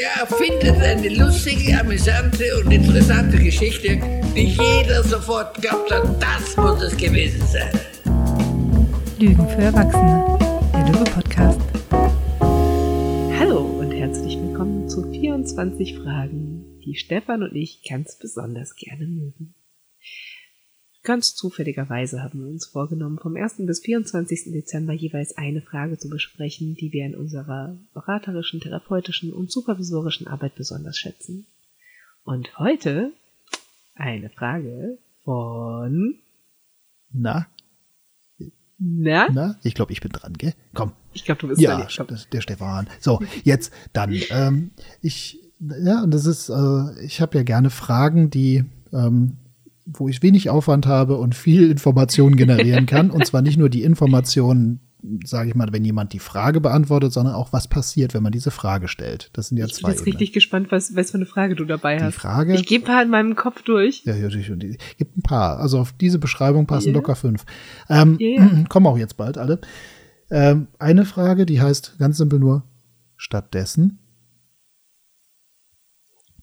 Der erfindet eine lustige, amüsante und interessante Geschichte, die jeder sofort glaubt hat, das muss es gewesen sein. Lügen für Erwachsene, der Lüge-Podcast. Hallo und herzlich willkommen zu 24 Fragen, die Stefan und ich ganz besonders gerne mögen. Ganz zufälligerweise haben wir uns vorgenommen, vom 1. bis 24. Dezember jeweils eine Frage zu besprechen, die wir in unserer beraterischen, therapeutischen und supervisorischen Arbeit besonders schätzen. Und heute eine Frage von... Na? Na? Na? Ich glaube, ich bin dran, gell? Komm. Ich glaube, du bist Ja, dran. das, der Stefan. So, jetzt dann. Ähm, ich, ja, und das ist, äh, ich habe ja gerne Fragen, die, ähm, wo ich wenig Aufwand habe und viel Information generieren kann. und zwar nicht nur die Informationen, sage ich mal, wenn jemand die Frage beantwortet, sondern auch, was passiert, wenn man diese Frage stellt. Das sind ja Ich bin zwei. jetzt richtig gespannt, was, was für eine Frage du dabei Die hast. Frage. Ich gehe ein paar in meinem Kopf durch. Ja, ja, die, die, gibt ein paar. Also auf diese Beschreibung passen Ja. locker fünf. Ähm, ja. Kommen auch jetzt bald alle. Ähm, eine Frage, die heißt ganz simpel nur stattdessen.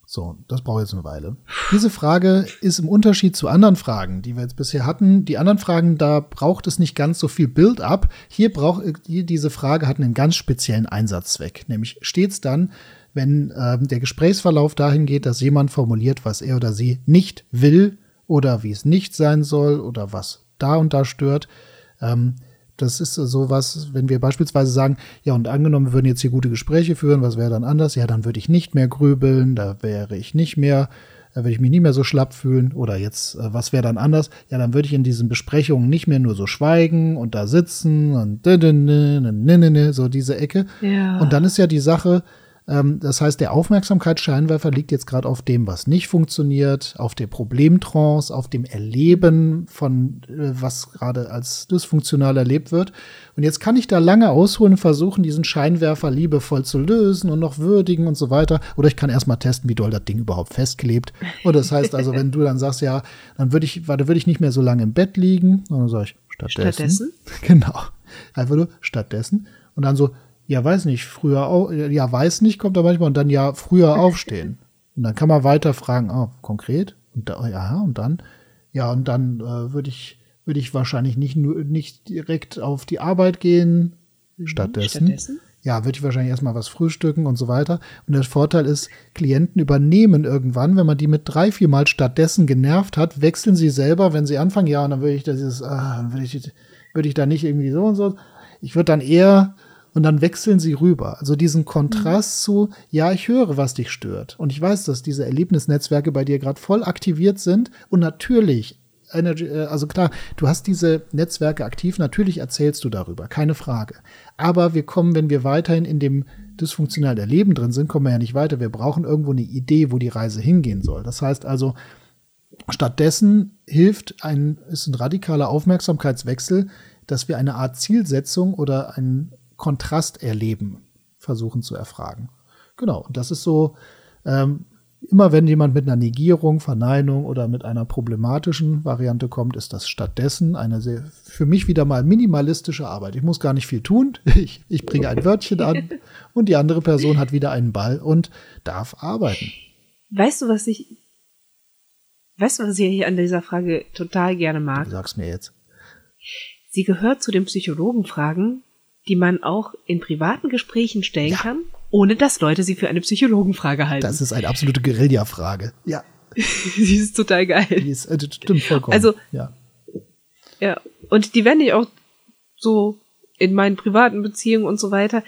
So, das braucht jetzt eine Weile. Diese Frage ist im Unterschied zu anderen Fragen, die wir jetzt bisher hatten. Die anderen Fragen, da braucht es nicht ganz so viel Build-up. Hier braucht hier diese Frage hat einen ganz speziellen Einsatzzweck, nämlich stets dann, wenn ähm, der Gesprächsverlauf dahin geht, dass jemand formuliert, was er oder sie nicht will oder wie es nicht sein soll oder was da und da stört. Ähm, das ist sowas, wenn wir beispielsweise sagen, ja, und angenommen, wir würden jetzt hier gute Gespräche führen, was wäre dann anders? Ja, dann würde ich nicht mehr grübeln, da wäre ich nicht mehr, da würde ich mich nicht mehr so schlapp fühlen. Oder jetzt, äh, was wäre dann anders? Ja, dann würde ich in diesen Besprechungen nicht mehr nur so schweigen und da sitzen und so diese Ecke. Ja. Und dann ist ja die Sache, das heißt, der Aufmerksamkeitsscheinwerfer liegt jetzt gerade auf dem, was nicht funktioniert, auf der Problemtrance, auf dem Erleben von, äh, was gerade als dysfunktional erlebt wird. Und jetzt kann ich da lange ausholen und versuchen, diesen Scheinwerfer liebevoll zu lösen und noch würdigen und so weiter. Oder ich kann erstmal testen, wie doll das Ding überhaupt festklebt. Und das heißt also, wenn du dann sagst, ja, dann würde ich, warte, würde ich nicht mehr so lange im Bett liegen. Dann sage ich, stattdessen. Stattdessen? Genau. Einfach nur stattdessen. Und dann so, ja, weiß nicht, früher, au ja, weiß nicht, kommt da manchmal und dann ja, früher aufstehen. Und dann kann man weiter fragen, ah, konkret? Und da, ja, und dann, ja, und dann äh, würde ich, würde ich wahrscheinlich nicht nur, nicht direkt auf die Arbeit gehen. Stattdessen, Mhm. Stattdessen? ja, würde ich wahrscheinlich erstmal was frühstücken und so weiter. Und der Vorteil ist, Klienten übernehmen irgendwann, wenn man die mit drei, vier Mal stattdessen genervt hat, wechseln sie selber, wenn sie anfangen, ja, und dann würde ich das, ah, würde ich, würde ich da nicht irgendwie so und so. Ich würde dann eher, und dann wechseln sie rüber. Also diesen Kontrast zu, ja, ich höre, was dich stört. Und ich weiß, dass diese Erlebnisnetzwerke bei dir gerade voll aktiviert sind. Und natürlich, Energy, äh, also klar, du hast diese Netzwerke aktiv, natürlich erzählst du darüber, keine Frage. Aber wir kommen, wenn wir weiterhin in dem dysfunktionalen Erleben drin sind, kommen wir ja nicht weiter. Wir brauchen irgendwo eine Idee, wo die Reise hingehen soll. Das heißt also, stattdessen hilft ein, ist ein radikaler Aufmerksamkeitswechsel, dass wir eine Art Zielsetzung oder einen Kontrast erleben, versuchen zu erfragen. Genau, und das ist so, ähm, immer wenn jemand mit einer Negierung, Verneinung oder mit einer problematischen Variante kommt, ist das stattdessen eine sehr, für mich wieder mal minimalistische Arbeit. Ich muss gar nicht viel tun. Ich, ich bringe ein Wörtchen an und die andere Person hat wieder einen Ball und darf arbeiten. Weißt du, was ich, weißt du, was ich hier an dieser Frage total gerne mag? Du sagst mir jetzt. Sie gehört zu den Psychologenfragen, die man auch in privaten Gesprächen stellen Ja. kann, ohne dass Leute sie für eine Psychologenfrage halten. Das ist eine absolute Guerilla-Frage. Ja, Sie ist total die geil. ist, äh, stimmt vollkommen. Also- ja. Ja. Und die wende ich auch so in meinen privaten Beziehungen und so weiter,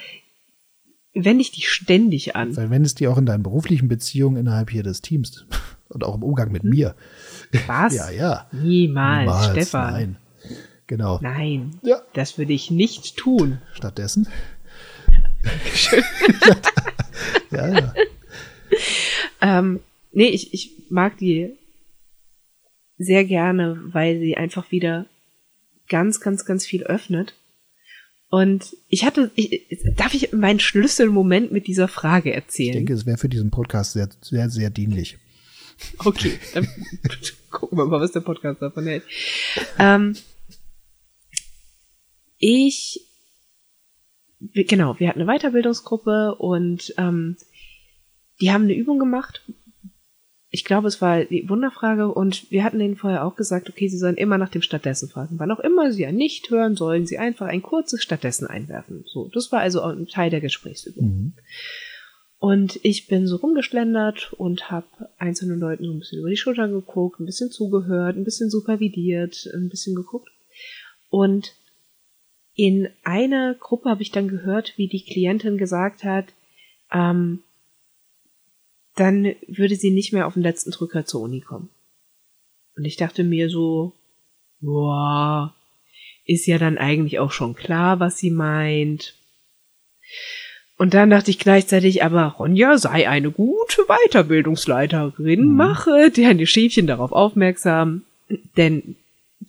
wende ich die ständig an. Weil wenn es dir auch in deinen beruflichen Beziehungen innerhalb hier des Teams und auch im Umgang mit mir. Was? Ja, ja. Niemals, Niemals, Stefan. Nein. Genau. Nein. Ja. Das würde ich nicht tun. Stattdessen. ja, ja. Ähm, nee, ich, ich mag die sehr gerne, weil sie einfach wieder ganz, ganz, ganz viel öffnet. Und ich hatte, ich, darf ich meinen Schlüsselmoment mit dieser Frage Ich erzählen? denke, es wäre für diesen Podcast sehr, sehr, sehr dienlich. Okay, dann gucken wir mal, was der Podcast davon hält. Ähm, ich, genau, wir hatten eine Weiterbildungsgruppe und ähm, die haben eine Übung gemacht. Ich glaube, es war die Wunderfrage und wir hatten denen vorher auch gesagt, okay, sie sollen immer nach dem Stattdessen fragen. Wann auch immer sie ja nicht hören, sollen sie einfach ein kurzes Stattdessen einwerfen. So, das war also ein Teil der Gesprächsübung. Mhm. Und ich bin so rumgeschlendert und habe einzelnen Leuten so ein bisschen über die Schulter geguckt, ein bisschen zugehört, ein bisschen supervidiert, ein bisschen geguckt. Und in einer Gruppe habe ich dann gehört, wie die Klientin gesagt hat, ähm, dann würde sie nicht mehr auf den letzten Drücker zur Uni kommen. Und ich dachte mir so, boah, ist ja dann eigentlich auch schon klar, was sie meint. Und dann dachte ich gleichzeitig, aber Ronja sei eine gute Weiterbildungsleiterin, Mhm. mache deren Schäfchen darauf aufmerksam, denn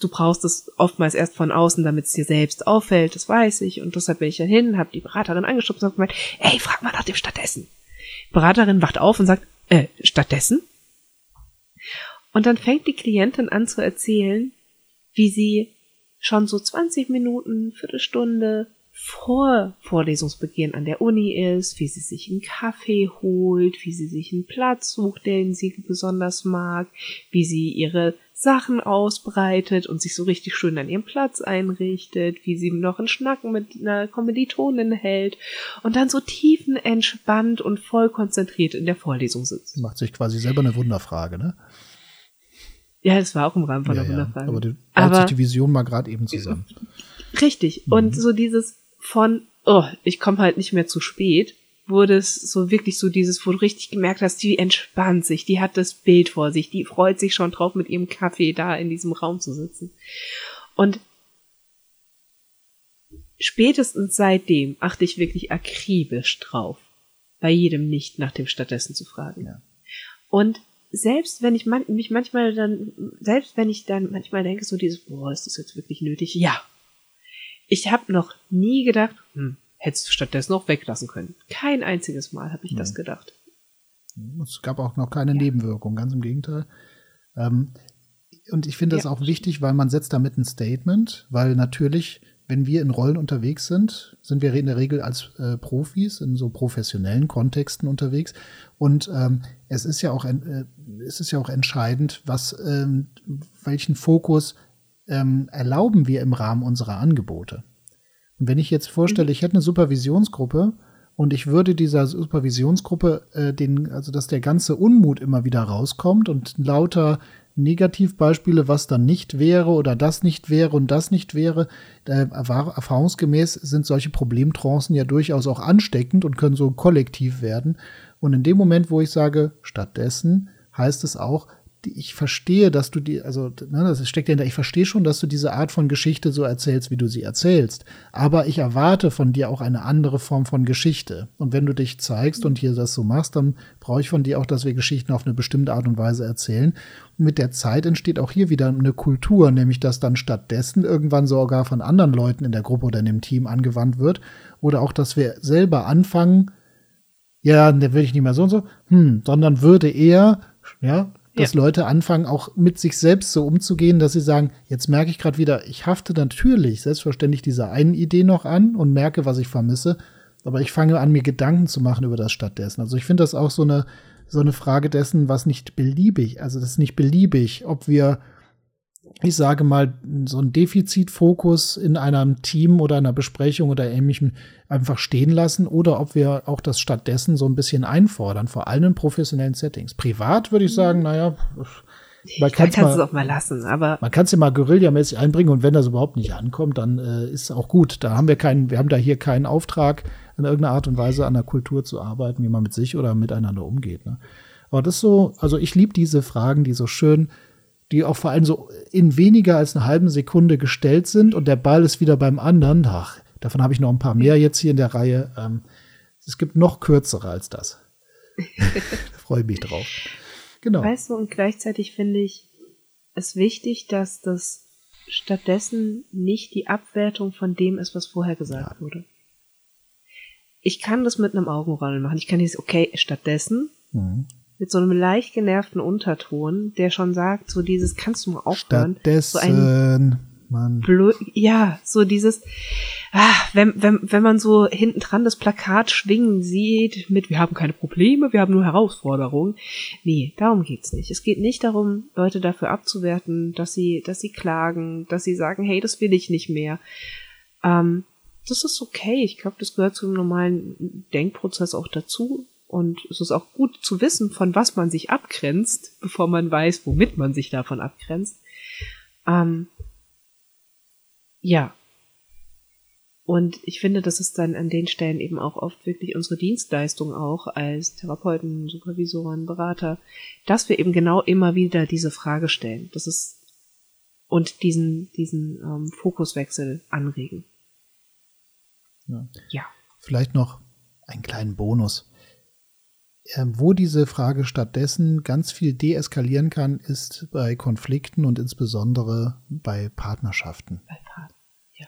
du brauchst es oftmals erst von außen, damit es dir selbst auffällt, das weiß ich. Und deshalb bin ich dann hin, habe die Beraterin angeschubst und gemeint, ey, frag mal nach dem stattdessen. Beraterin wacht auf und sagt, äh, stattdessen? Und dann fängt die Klientin an zu erzählen, wie sie schon so 20 Minuten, Viertelstunde vor Vorlesungsbeginn an der Uni ist, wie sie sich einen Kaffee holt, wie sie sich einen Platz sucht, den sie besonders mag, wie sie ihre Sachen ausbreitet und sich so richtig schön an ihrem Platz einrichtet, wie sie noch einen Schnacken mit einer Kommilitonin hält und dann so tiefenentspannt und voll konzentriert in der Vorlesung sitzt. Macht sich quasi selber eine Wunderfrage, ne? Ja, das war auch im Rahmen von ja, der ja. Wunderfrage. Aber die Aber- sich die Vision mal gerade eben zusammen. Richtig. Mhm. Und so dieses von, oh, ich komme halt nicht mehr zu spät, wurde es so wirklich so dieses, wo du richtig gemerkt hast, die entspannt sich, die hat das Bild vor sich, die freut sich schon drauf, mit ihrem Kaffee da in diesem Raum zu sitzen. Und spätestens seitdem achte ich wirklich akribisch drauf, bei jedem nicht nach dem stattdessen zu fragen. Ja. Und selbst wenn ich man, mich manchmal dann, selbst wenn ich dann manchmal denke, so dieses, boah, ist das jetzt wirklich nötig? Ja. Ich habe noch nie gedacht, hm, hättest du stattdessen auch weglassen können. Kein einziges Mal habe ich das Nee. gedacht. Es gab auch noch keine Nebenwirkung, ganz im Gegenteil. Ähm, und ich finde das Ja. auch wichtig, weil man setzt damit ein Statement, weil natürlich, wenn wir in Rollen unterwegs sind, sind wir in der Regel als äh, Profis in so professionellen Kontexten unterwegs. Und ähm, es ist ja auch äh, es ist ja auch entscheidend, was ähm, welchen Fokus ähm, erlauben wir im Rahmen unserer Angebote. Und wenn ich jetzt vorstelle, ich hätte eine Supervisionsgruppe und ich würde dieser Supervisionsgruppe äh, den, also dass der ganze Unmut immer wieder rauskommt und lauter Negativbeispiele, was dann nicht wäre oder das nicht wäre und das nicht wäre. Äh, erfahr- erfahrungsgemäß sind solche Problemtrancen ja durchaus auch ansteckend und können so kollektiv werden. Und in dem Moment, wo ich sage, stattdessen heißt es auch, ich verstehe, dass du die, also ne, das steckt ja hinter, ich verstehe schon, dass du diese Art von Geschichte so erzählst, wie du sie erzählst. Aber ich erwarte von dir auch eine andere Form von Geschichte. Und wenn du dich zeigst und hier das so machst, dann brauche ich von dir auch, dass wir Geschichten auf eine bestimmte Art und Weise erzählen. Und mit der Zeit entsteht auch hier wieder eine Kultur, nämlich dass dann stattdessen irgendwann sogar von anderen Leuten in der Gruppe oder in dem Team angewandt wird. Oder auch, dass wir selber anfangen, ja, der will ich nicht mehr so und so, hm, sondern würde eher, ja, dass Ja. Leute anfangen, auch mit sich selbst so umzugehen, dass sie sagen, jetzt merke ich gerade wieder, ich hafte natürlich selbstverständlich dieser einen Idee noch an und merke, was ich vermisse, aber ich fange an, mir Gedanken zu machen über das stattdessen. Also ich finde das auch so eine, so eine Frage dessen, was nicht beliebig, also das ist nicht beliebig, ob wir ich sage mal, so ein Defizitfokus in einem Team oder einer Besprechung oder ähnlichem einfach stehen lassen oder ob wir auch das stattdessen so ein bisschen einfordern, vor allem in professionellen Settings. Privat würde ich sagen, naja, man kann es es auch mal lassen, aber man kann's ja mal guerillamäßig einbringen und wenn das überhaupt nicht ankommt, dann äh, ist auch gut. Da haben wir keinen, wir haben da hier keinen Auftrag, in irgendeiner Art und Weise an der Kultur zu arbeiten, wie man mit sich oder miteinander umgeht. Ne? Aber das ist so, also ich liebe diese Fragen, die so schön die auch vor allem so in weniger als einer halben Sekunde gestellt sind und der Ball ist wieder beim anderen. Ach, davon habe ich noch ein paar mehr jetzt hier in der Reihe. Ähm, es gibt noch kürzere als das. da freue ich mich drauf. Genau. Weißt du, und gleichzeitig finde ich es wichtig, dass das stattdessen nicht die Abwertung von dem ist, was vorher gesagt wurde. Ich kann das mit einem Augenrollen machen. Ich kann dieses, okay, stattdessen Mhm. Mit so einem leicht genervten Unterton, der schon sagt, so dieses, kannst du mal aufhören? Stattdessen. So ein, Mann. blöd, ja, so dieses, ah, wenn, wenn, wenn man so hinten dran das Plakat schwingen sieht mit, wir haben keine Probleme, wir haben nur Herausforderungen. Nee, darum geht's nicht. Es geht nicht darum, Leute dafür abzuwerten, dass sie, dass sie klagen, dass sie sagen, hey, das will ich nicht mehr. Ähm, das ist okay. Ich glaube, das gehört zum normalen Denkprozess auch dazu. Und es ist auch gut zu wissen, von was man sich abgrenzt, bevor man weiß, womit man sich davon abgrenzt. Ähm, ja. Und ich finde, das ist dann an den Stellen eben auch oft wirklich unsere Dienstleistung auch als Therapeuten, Supervisoren, Berater, dass wir eben genau immer wieder diese Frage stellen. Das ist und diesen, diesen ähm, Fokuswechsel anregen. Ja. Ja. Vielleicht noch einen kleinen Bonus. Ähm, wo diese Frage stattdessen ganz viel deeskalieren kann, ist bei Konflikten und insbesondere bei Partnerschaften. Bei Part.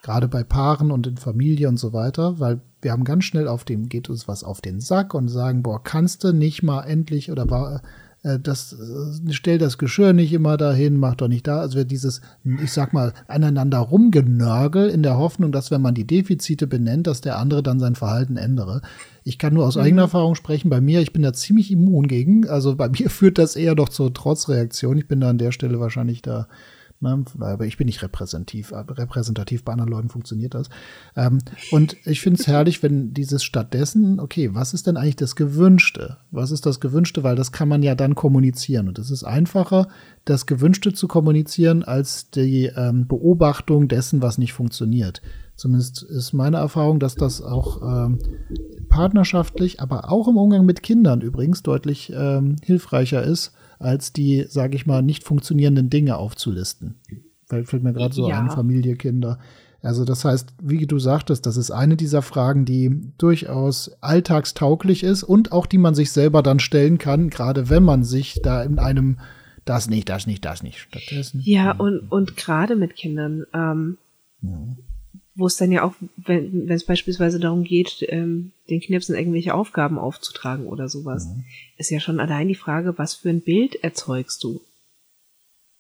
Gerade bei Paaren und in Familie und so weiter, weil wir haben ganz schnell auf dem, geht uns was auf den Sack und sagen, boah, kannst du nicht mal endlich oder war, äh, das, äh, stell das Geschirr nicht immer dahin, mach doch nicht da. Also wir dieses, ich sag mal, aneinander rumgenörgel in der Hoffnung, dass wenn man die Defizite benennt, dass der andere dann sein Verhalten ändere. Ich kann nur aus Mhm. eigener Erfahrung sprechen. Bei mir, ich bin da ziemlich immun gegen. Also bei mir führt das eher doch zur Trotzreaktion. Ich bin da an der Stelle wahrscheinlich da Ne? Aber ich bin nicht repräsentativ. Aber repräsentativ bei anderen Leuten funktioniert das. Ähm, und ich finde es herrlich, wenn dieses stattdessen, okay, was ist denn eigentlich das Gewünschte? Was ist das Gewünschte? Weil das kann man ja dann kommunizieren. Und es ist einfacher, das Gewünschte zu kommunizieren, als die ähm, Beobachtung dessen, was nicht funktioniert. Zumindest ist meine Erfahrung, dass das auch ähm, partnerschaftlich, aber auch im Umgang mit Kindern übrigens deutlich ähm, hilfreicher ist, als die, sage ich mal, nicht funktionierenden Dinge aufzulisten. Weil fällt mir gerade so Ja. an, Familie, Kinder. Also das heißt, wie du sagtest, das ist eine dieser Fragen, die durchaus alltagstauglich ist und auch die man sich selber dann stellen kann, gerade wenn man sich da in einem das nicht, das nicht, das nicht stattdessen. Ja, und, und gerade mit Kindern, ähm, wo es dann ja auch, wenn wenn es beispielsweise darum geht, ähm, den Knirpsen irgendwelche Aufgaben aufzutragen oder sowas, ist ja schon allein die Frage, was für ein Bild erzeugst du?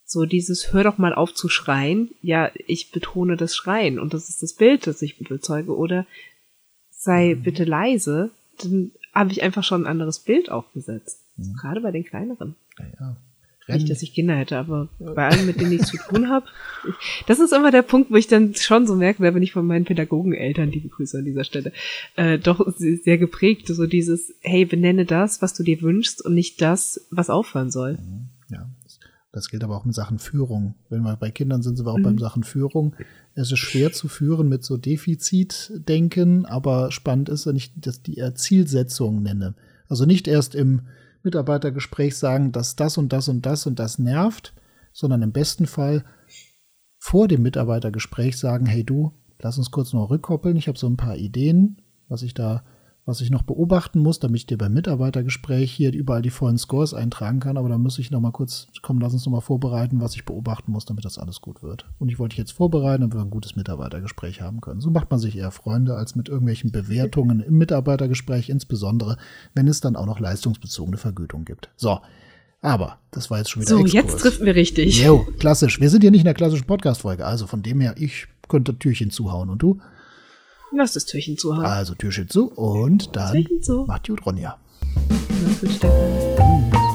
So dieses Hör doch mal auf zu schreien, ja, ich betone das Schreien und das ist das Bild, das ich bezeuge, oder sei bitte leise, dann habe ich einfach schon ein anderes Bild aufgesetzt. Also gerade bei den kleineren. Ja, ja. Nicht, dass ich Kinder hätte, aber bei allen, mit denen ich zu tun habe, das ist immer der Punkt, wo ich dann schon so merke, bin ich von meinen Pädagogeneltern, liebe Grüße an dieser Stelle, äh, doch sehr geprägt, so dieses, hey, benenne das, was du dir wünschst und nicht das, was aufhören soll. Ja, das gilt aber auch mit Sachen Führung. Wenn wir bei Kindern sind, sind wir auch beim Sachen Führung. Es ist schwer zu führen mit so Defizitdenken, aber spannend ist, wenn ich das die äh, Zielsetzung nenne. Also nicht erst im Mitarbeitergespräch sagen, dass das und das und das und das nervt, sondern im besten Fall vor dem Mitarbeitergespräch sagen, hey du, lass uns kurz noch rückkoppeln. Ich habe so ein paar Ideen, was ich da, was ich noch beobachten muss, damit ich dir beim Mitarbeitergespräch hier überall die vollen Scores eintragen kann. Aber da muss ich noch mal kurz, komm, lass uns noch mal vorbereiten, was ich beobachten muss, damit das alles gut wird. Und ich wollte dich jetzt vorbereiten, damit wir ein gutes Mitarbeitergespräch haben können. So macht man sich eher Freunde als mit irgendwelchen Bewertungen im Mitarbeitergespräch, insbesondere wenn es dann auch noch leistungsbezogene Vergütung gibt. So. Aber das war jetzt schon wieder So, Exkurs. jetzt trifft wir richtig. Jo, klassisch. Wir sind hier nicht in der klassischen Podcast-Folge. Also von dem her, ich könnte Türchen zuhauen. Und du? Lass das Türchen zu haben. Also Türchen zu und dann Türchen zu. macht gut, Ronja. Mach's gut, Stefan.